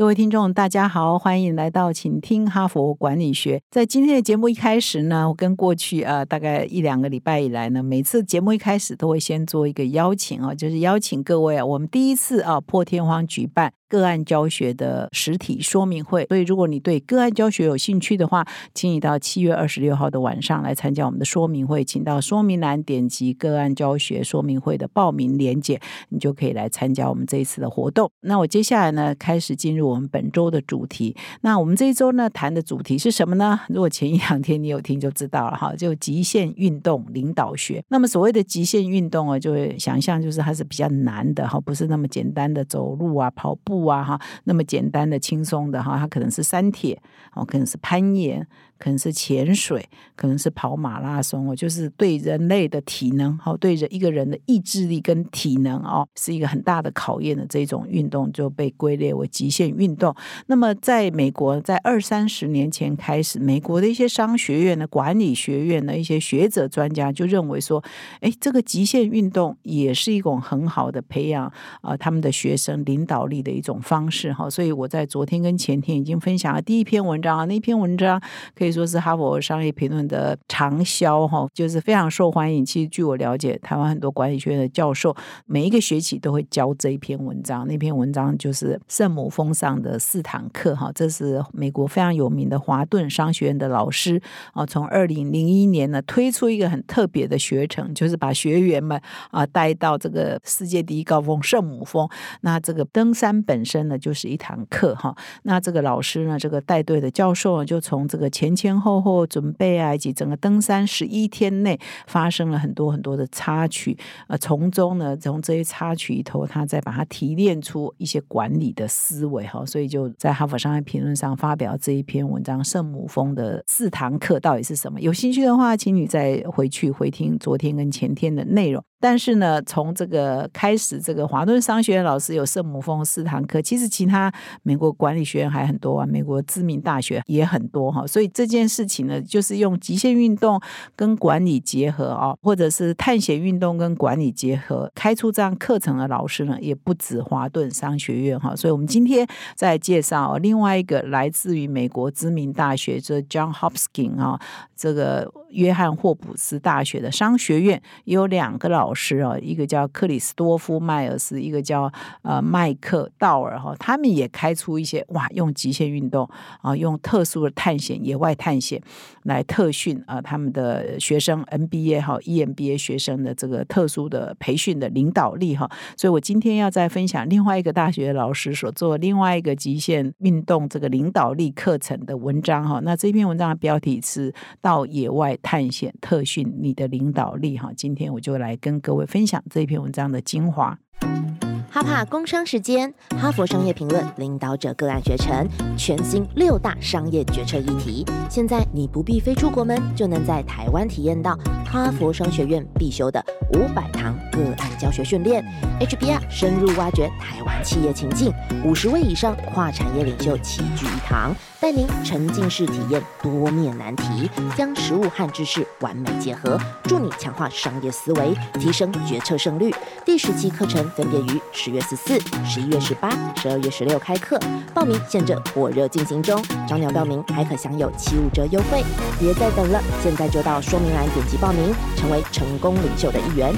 各位听众，大家好，欢迎来到请听哈佛管理学。在今天的节目一开始呢，我跟过去啊大概一两个礼拜以来呢，每次节目一开始都会先做一个邀请啊，就是邀请各位啊，我们第一次啊破天荒举办。个案教学的实体说明会，所以如果你对个案教学有兴趣的话，请你到七月二十六号的晚上来参加我们的说明会，请到说明栏点击个案教学说明会的报名链接，你就可以来参加我们这一次的活动。那我接下来呢，开始进入我们本周的主题。那我们这一周呢，谈的主题是什么呢？如果前一两天你有听就知道了哈，就极限运动领导学。那么所谓的极限运动啊，就会想象就是它是比较难的哈，不是那么简单的走路啊、跑步。啊哈，那么简单的、轻松的哈，它可能是山铁哦，可能是攀岩。可能是潜水，可能是跑马拉松哦，就是对人类的体能，哦，对人一个人的意志力跟体能哦，是一个很大的考验的这种运动，就被归列为极限运动。那么，在美国，在二三十年前开始，美国的一些商学院的管理学院的一些学者专家就认为说，哎，这个极限运动也是一种很好的培养啊他们的学生领导力的一种方式哈。所以我在昨天跟前天已经分享了第一篇文章啊，那篇文章可以。说是哈佛商业评论的长销哈，就是非常受欢迎。其实据我了解，台湾很多管理学院的教授每一个学期都会教这一篇文章。那篇文章就是圣母峰上的四堂课哈，这是美国非常有名的华顿商学院的老师啊，从二零零一年呢推出一个很特别的学程，就是把学员们啊带到这个世界第一高峰圣母峰。那这个登山本身呢就是一堂课哈。那这个老师呢，这个带队的教授呢，就从这个前。前前后后准备啊，以及整个登山十一天内发生了很多很多的插曲，呃，从中呢，从这些插曲里头，他再把它提炼出一些管理的思维哈，所以就在哈佛商业评论上发表这一篇文章《圣母峰的四堂课》到底是什么？有兴趣的话，请你再回去回听昨天跟前天的内容。但是呢，从这个开始，这个华顿商学院老师有圣母峰四堂课，其实其他美国管理学院还很多啊，美国知名大学也很多哈。所以这件事情呢，就是用极限运动跟管理结合啊，或者是探险运动跟管理结合，开出这样课程的老师呢，也不止华顿商学院哈。所以我们今天在介绍另外一个来自于美国知名大学，这 John Hopkins 啊，这个。约翰霍普斯大学的商学院有两个老老师啊，一个叫克里斯多夫迈尔斯，一个叫呃麦克道尔哈，他们也开出一些哇，用极限运动啊，用特殊的探险、野外探险来特训啊，他们的学生 NBA 哈、EMBA 学生的这个特殊的培训的领导力哈。所以我今天要再分享另外一个大学老师所做另外一个极限运动这个领导力课程的文章哈。那这篇文章的标题是到野外。探险特训，你的领导力哈！今天我就来跟各位分享这篇文章的精华。哈帕工商时间，哈佛商业评论领导者个案学程，全新六大商业决策议题。现在你不必飞出国门，就能在台湾体验到哈佛商学院必修的五百堂个案教学训练，HBR 深入挖掘台湾企业情境，五十位以上跨产业领袖齐聚一堂。带您沉浸式体验多面难题，将实物和知识完美结合，助你强化商业思维，提升决策胜率。第十期课程分别于十月十四、十一月十八、十二月十六开课，报名现正火热进行中，早鸟报名还可享有七五折优惠，别再等了，现在就到说明栏点击报名，成为成功领袖的一员。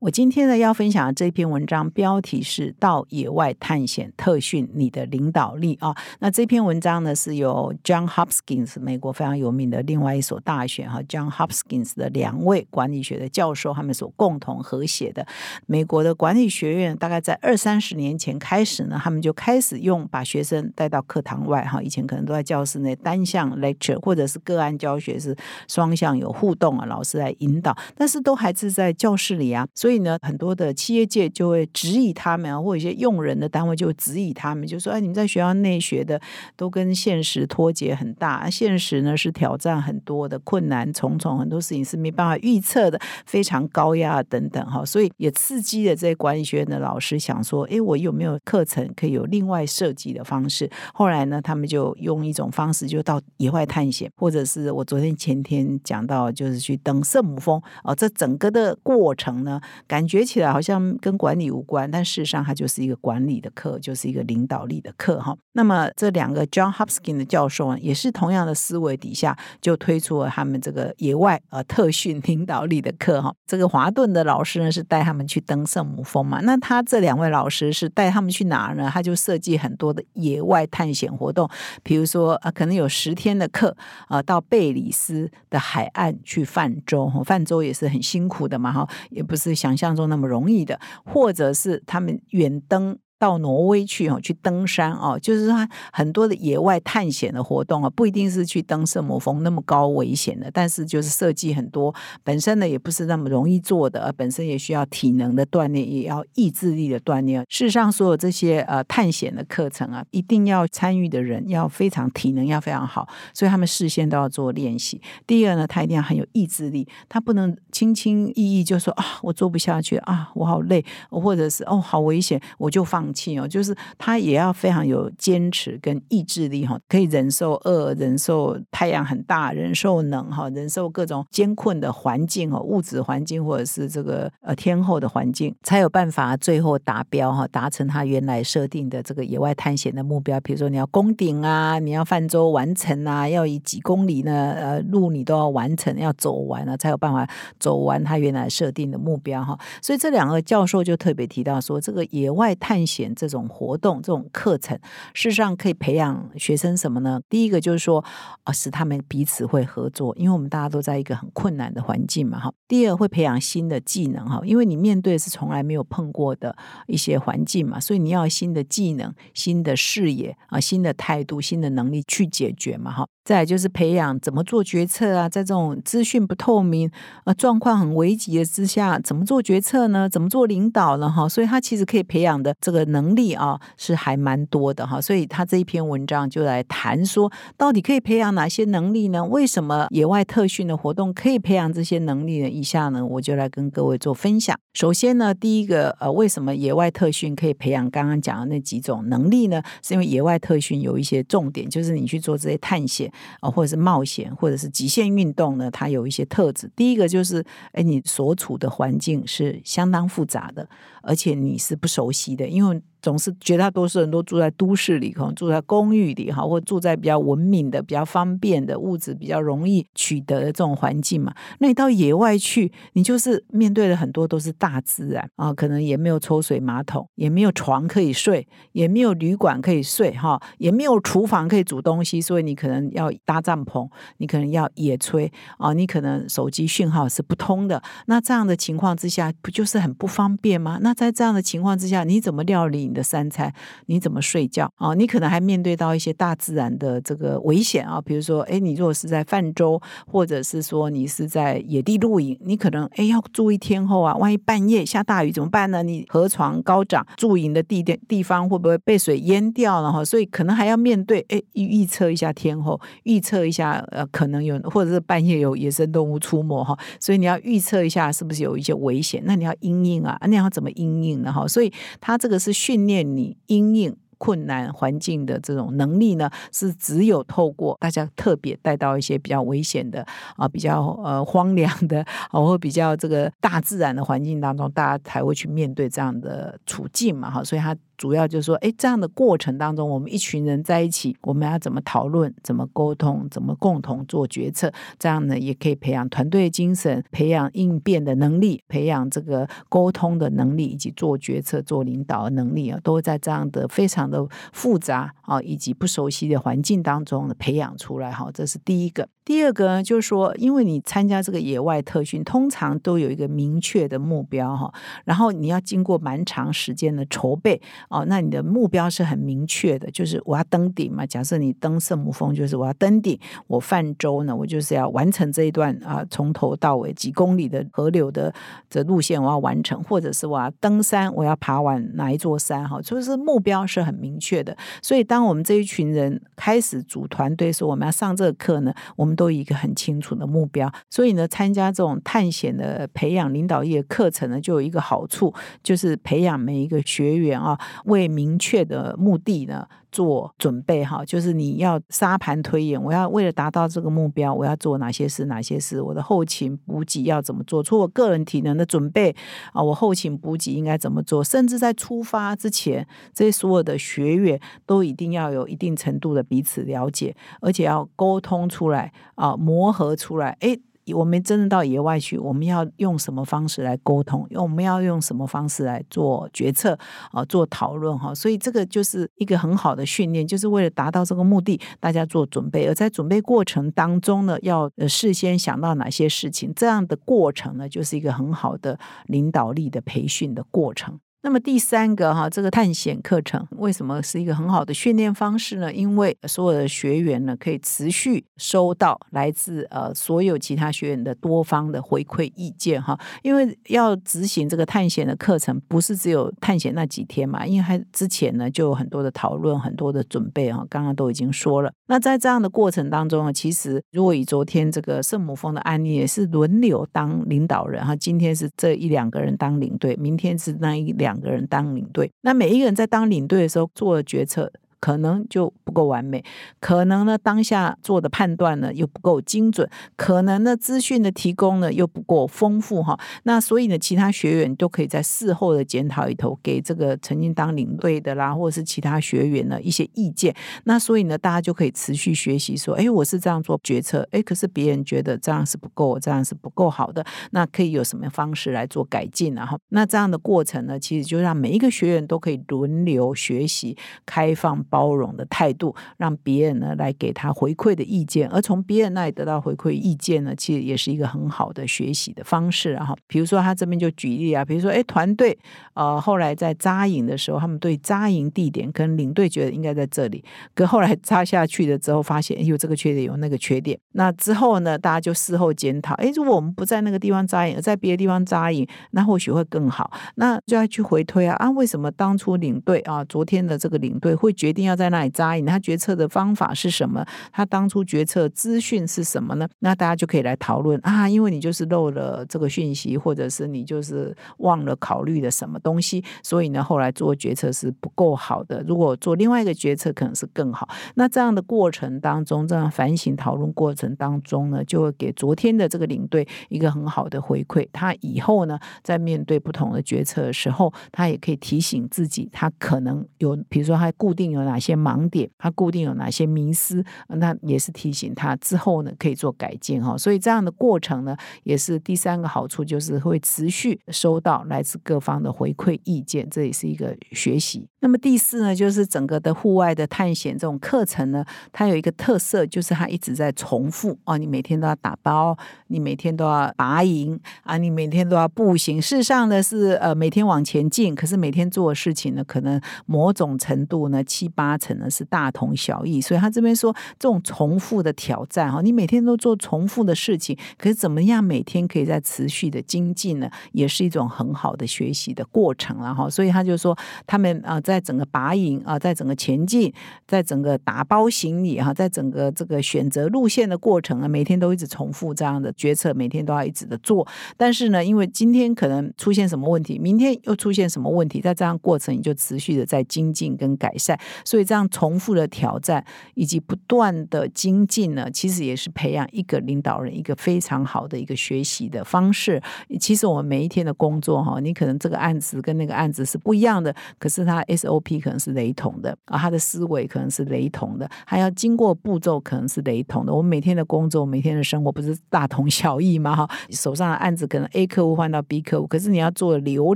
我今天呢要分享的这篇文章标题是“到野外探险特训你的领导力”啊。那这篇文章呢是由 John Hopkins 美国非常有名的另外一所大学哈 John Hopkins 的两位管理学的教授他们所共同合写的。美国的管理学院大概在二三十年前开始呢，他们就开始用把学生带到课堂外哈。以前可能都在教室内单向 lecture 或者是个案教学是双向有互动啊，老师来引导，但是都还是在教室里啊。所所以呢，很多的企业界就会质疑他们，或者一些用人的单位就质疑他们，就说：“哎，你们在学校内学的都跟现实脱节很大，现实呢是挑战很多的，困难重重，很多事情是没办法预测的，非常高压等等。”哈，所以也刺激了这些管理学院的老师想说：“哎，我有没有课程可以有另外设计的方式？”后来呢，他们就用一种方式，就到野外探险，或者是我昨天前天讲到，就是去登圣母峰哦，这整个的过程呢，感觉起来好像跟管理无关，但事实上它就是一个管理的课，就是一个领导力的课哈。那么这两个 John Hopkins 的教授呢，也是同样的思维底下，就推出了他们这个野外呃特训领导力的课哈。这个华顿的老师呢是带他们去登圣母峰嘛，那他这两位老师是带他们去哪呢？他就设计很多的野外探险活动，比如说啊，可能有十天的课啊，到贝里斯的海岸去泛舟，泛舟也是很辛苦的嘛哈，也不是想想象中那么容易的，或者是他们远登。到挪威去哦，去登山哦，就是说很多的野外探险的活动啊，不一定是去登圣母峰那么高危险的，但是就是设计很多本身呢也不是那么容易做的，而本身也需要体能的锻炼，也要意志力的锻炼。事实上，所有这些呃探险的课程啊，一定要参与的人要非常体能要非常好，所以他们事先都要做练习。第二呢，他一定要很有意志力，他不能轻轻易易就说啊，我做不下去啊，我好累，或者是哦好危险，我就放。气哦，就是他也要非常有坚持跟意志力哈，可以忍受饿，忍受太阳很大，忍受冷哈，忍受各种艰困的环境哦，物质环境或者是这个呃天候的环境，才有办法最后达标哈，达成他原来设定的这个野外探险的目标。比如说你要攻顶啊，你要泛舟完成啊，要以几公里呢呃路你都要完成，要走完了才有办法走完他原来设定的目标哈。所以这两个教授就特别提到说，这个野外探险。这种活动、这种课程，事实上可以培养学生什么呢？第一个就是说，啊，使他们彼此会合作，因为我们大家都在一个很困难的环境嘛，哈。第二，会培养新的技能，哈，因为你面对是从来没有碰过的一些环境嘛，所以你要新的技能、新的视野啊、新的态度、新的能力去解决嘛，哈。再就是培养怎么做决策啊，在这种资讯不透明、呃状况很危急的之下，怎么做决策呢？怎么做领导呢？哈，所以他其实可以培养的这个能力啊，是还蛮多的哈。所以他这一篇文章就来谈说，到底可以培养哪些能力呢？为什么野外特训的活动可以培养这些能力呢？以下呢，我就来跟各位做分享。首先呢，第一个呃，为什么野外特训可以培养刚刚讲的那几种能力呢？是因为野外特训有一些重点，就是你去做这些探险。啊，或者是冒险，或者是极限运动呢？它有一些特质。第一个就是，哎，你所处的环境是相当复杂的，而且你是不熟悉的，因为。and 总是绝大多数人都住在都市里，可能住在公寓里哈，或住在比较文明的、比较方便的物质比较容易取得的这种环境嘛。那你到野外去，你就是面对的很多都是大自然啊，可能也没有抽水马桶，也没有床可以睡，也没有旅馆可以睡哈，也没有厨房可以煮东西，所以你可能要搭帐篷，你可能要野炊啊，你可能手机讯号是不通的。那这样的情况之下，不就是很不方便吗？那在这样的情况之下，你怎么料理？你的三餐你怎么睡觉啊？你可能还面对到一些大自然的这个危险啊，比如说，哎，你如果是在泛舟，或者是说你是在野地露营，你可能哎要注意天候啊，万一半夜下大雨怎么办呢？你河床高涨，住营的地点地方会不会被水淹掉了哈？所以可能还要面对哎预预测一下天候，预测一下呃可能有或者是半夜有野生动物出没哈，所以你要预测一下是不是有一些危险，那你要应应啊，那你要怎么应应呢哈？所以它这个是训。训练你应应困难环境的这种能力呢，是只有透过大家特别带到一些比较危险的啊，比较呃 荒凉的啊，或比较这个大自然的环境当中，大家才会去面对这样的处境嘛，哈，所以他。主要就是说，哎，这样的过程当中，我们一群人在一起，我们要怎么讨论、怎么沟通、怎么共同做决策？这样呢，也可以培养团队精神，培养应变的能力，培养这个沟通的能力，以及做决策、做领导的能力啊，都在这样的非常的复杂啊，以及不熟悉的环境当中培养出来。哈，这是第一个。第二个，就是说，因为你参加这个野外特训，通常都有一个明确的目标哈，然后你要经过蛮长时间的筹备哦，那你的目标是很明确的，就是我要登顶嘛。假设你登圣母峰，就是我要登顶，我泛舟呢，我就是要完成这一段啊，从头到尾几公里的河流的的路线，我要完成，或者是我要登山，我要爬完哪一座山哈，就是目标是很明确的。所以，当我们这一群人开始组团队说我们要上这个课呢，我们都一个很清楚的目标。所以呢，参加这种探险的培养领导力课程呢，就有一个好处，就是培养每一个学员啊，为明确的目的呢。做准备哈，就是你要沙盘推演，我要为了达到这个目标，我要做哪些事？哪些事？我的后勤补给要怎么做？除我个人体能的准备啊，我后勤补给应该怎么做？甚至在出发之前，这些所有的学员都一定要有一定程度的彼此了解，而且要沟通出来啊，磨合出来，哎。我们真的到野外去，我们要用什么方式来沟通？我们要用什么方式来做决策啊？做讨论哈？所以这个就是一个很好的训练，就是为了达到这个目的，大家做准备。而在准备过程当中呢，要事先想到哪些事情？这样的过程呢，就是一个很好的领导力的培训的过程。那么第三个哈，这个探险课程为什么是一个很好的训练方式呢？因为所有的学员呢，可以持续收到来自呃所有其他学员的多方的回馈意见哈。因为要执行这个探险的课程，不是只有探险那几天嘛，因为还之前呢就有很多的讨论、很多的准备哈。刚刚都已经说了。那在这样的过程当中呢，其实如果以昨天这个圣母峰的案例，也是轮流当领导人哈。今天是这一两个人当领队，明天是那一两。两个人当领队，那每一个人在当领队的时候做的决策。可能就不够完美，可能呢当下做的判断呢又不够精准，可能呢资讯的提供呢又不够丰富哈。那所以呢，其他学员都可以在事后的检讨里头给这个曾经当领队的啦，或者是其他学员呢一些意见。那所以呢，大家就可以持续学习说，哎，我是这样做决策，哎，可是别人觉得这样是不够，这样是不够好的，那可以有什么方式来做改进然后那这样的过程呢，其实就让每一个学员都可以轮流学习，开放。包容的态度，让别人呢来给他回馈的意见，而从别人那里得到回馈意见呢，其实也是一个很好的学习的方式。然后，比如说他这边就举例啊，比如说，哎，团队呃后来在扎营的时候，他们对扎营地点跟领队觉得应该在这里，可后来扎下去了之后，发现有这个缺点，有那个缺点。那之后呢，大家就事后检讨，哎，如果我们不在那个地方扎营，而在别的地方扎营，那或许会更好。那就要去回推啊，啊，为什么当初领队啊，昨天的这个领队会决定？一定要在那里扎营，他决策的方法是什么？他当初决策资讯是什么呢？那大家就可以来讨论啊，因为你就是漏了这个讯息，或者是你就是忘了考虑的什么东西，所以呢，后来做决策是不够好的。如果做另外一个决策，可能是更好。那这样的过程当中，这样反省讨论过程当中呢，就会给昨天的这个领队一个很好的回馈。他以后呢，在面对不同的决策的时候，他也可以提醒自己，他可能有，比如说他固定有。哪些盲点，他固定有哪些迷思，那也是提醒他之后呢可以做改进哈。所以这样的过程呢，也是第三个好处，就是会持续收到来自各方的回馈意见，这也是一个学习。那么第四呢，就是整个的户外的探险这种课程呢，它有一个特色，就是它一直在重复哦。你每天都要打包，你每天都要拔营啊，你每天都要步行。事实上呢，是呃每天往前进，可是每天做的事情呢，可能某种程度呢七八成呢是大同小异。所以他这边说，这种重复的挑战哈，你每天都做重复的事情，可是怎么样每天可以在持续的精进呢？也是一种很好的学习的过程了哈，所以他就说他们啊。在整个拔营啊，在整个前进，在整个打包行李哈，在整个这个选择路线的过程啊，每天都一直重复这样的决策，每天都要一直的做。但是呢，因为今天可能出现什么问题，明天又出现什么问题，在这样过程你就持续的在精进跟改善。所以这样重复的挑战以及不断的精进呢，其实也是培养一个领导人一个非常好的一个学习的方式。其实我们每一天的工作哈，你可能这个案子跟那个案子是不一样的，可是他。SOP 可能是雷同的啊，他的思维可能是雷同的，还要经过步骤可能是雷同的。我们每天的工作、每天的生活不是大同小异吗？哈，手上的案子可能 A 客户换到 B 客户，可是你要做的流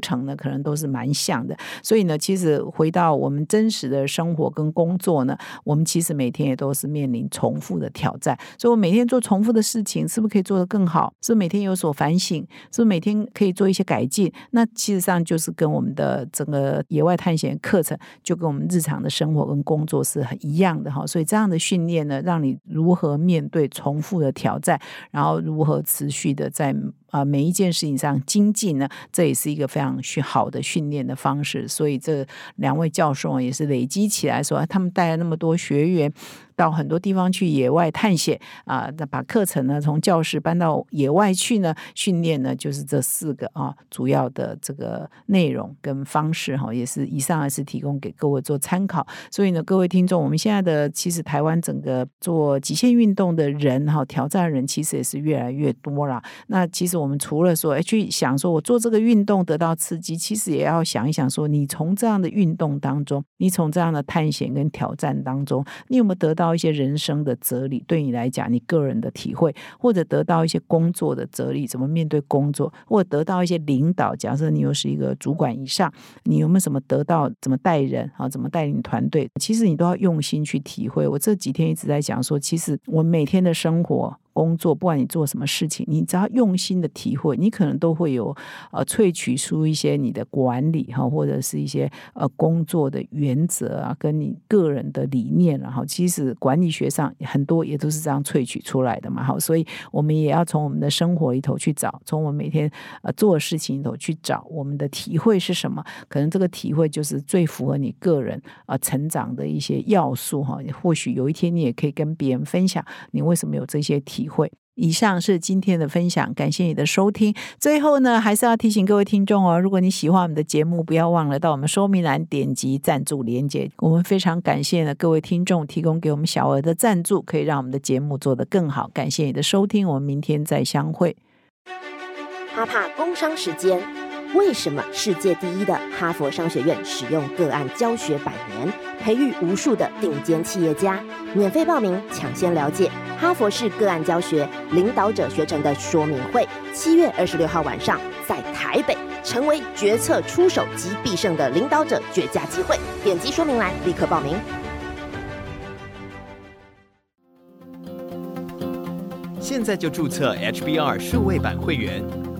程呢，可能都是蛮像的。所以呢，其实回到我们真实的生活活跟工作呢，我们其实每天也都是面临重复的挑战。所以，我每天做重复的事情，是不是可以做得更好？是不是每天有所反省？是不是每天可以做一些改进？那其实上就是跟我们的整个野外探险课程，就跟我们日常的生活跟工作是很一样的哈。所以，这样的训练呢，让你如何面对重复的挑战，然后如何持续的在。啊，每一件事情上精进呢，这也是一个非常训好的训练的方式。所以这两位教授也是累积起来说，他们带了那么多学员。到很多地方去野外探险啊，那把课程呢从教室搬到野外去呢，训练呢就是这四个啊主要的这个内容跟方式哈，也是以上也是提供给各位做参考。所以呢，各位听众，我们现在的其实台湾整个做极限运动的人哈，挑战人其实也是越来越多了。那其实我们除了说哎去想说我做这个运动得到刺激，其实也要想一想说，你从这样的运动当中，你从这样的探险跟挑战当中，你有没有得？到一些人生的哲理，对你来讲，你个人的体会，或者得到一些工作的哲理，怎么面对工作，或者得到一些领导，假设你又是一个主管以上，你有没有什么得到？怎么带人啊？怎么带领团队？其实你都要用心去体会。我这几天一直在讲说，其实我每天的生活。工作，不管你做什么事情，你只要用心的体会，你可能都会有呃萃取出一些你的管理哈，或者是一些呃工作的原则啊，跟你个人的理念然后其实管理学上很多也都是这样萃取出来的嘛。好，所以我们也要从我们的生活里头去找，从我们每天呃做的事情里头去找我们的体会是什么。可能这个体会就是最符合你个人啊成长的一些要素哈。或许有一天你也可以跟别人分享你为什么有这些体。体会。以上是今天的分享，感谢你的收听。最后呢，还是要提醒各位听众哦，如果你喜欢我们的节目，不要忘了到我们说明栏点击赞助连接。我们非常感谢呢各位听众提供给我们小额的赞助，可以让我们的节目做得更好。感谢你的收听，我们明天再相会。哈帕工商时间，为什么世界第一的哈佛商学院使用个案教学百年，培育无数的顶尖企业家？免费报名，抢先了解。哈佛式个案教学领导者学程的说明会，七月二十六号晚上在台北，成为决策出手及必胜的领导者绝佳机会。点击说明栏立刻报名。现在就注册 HBR 数位版会员，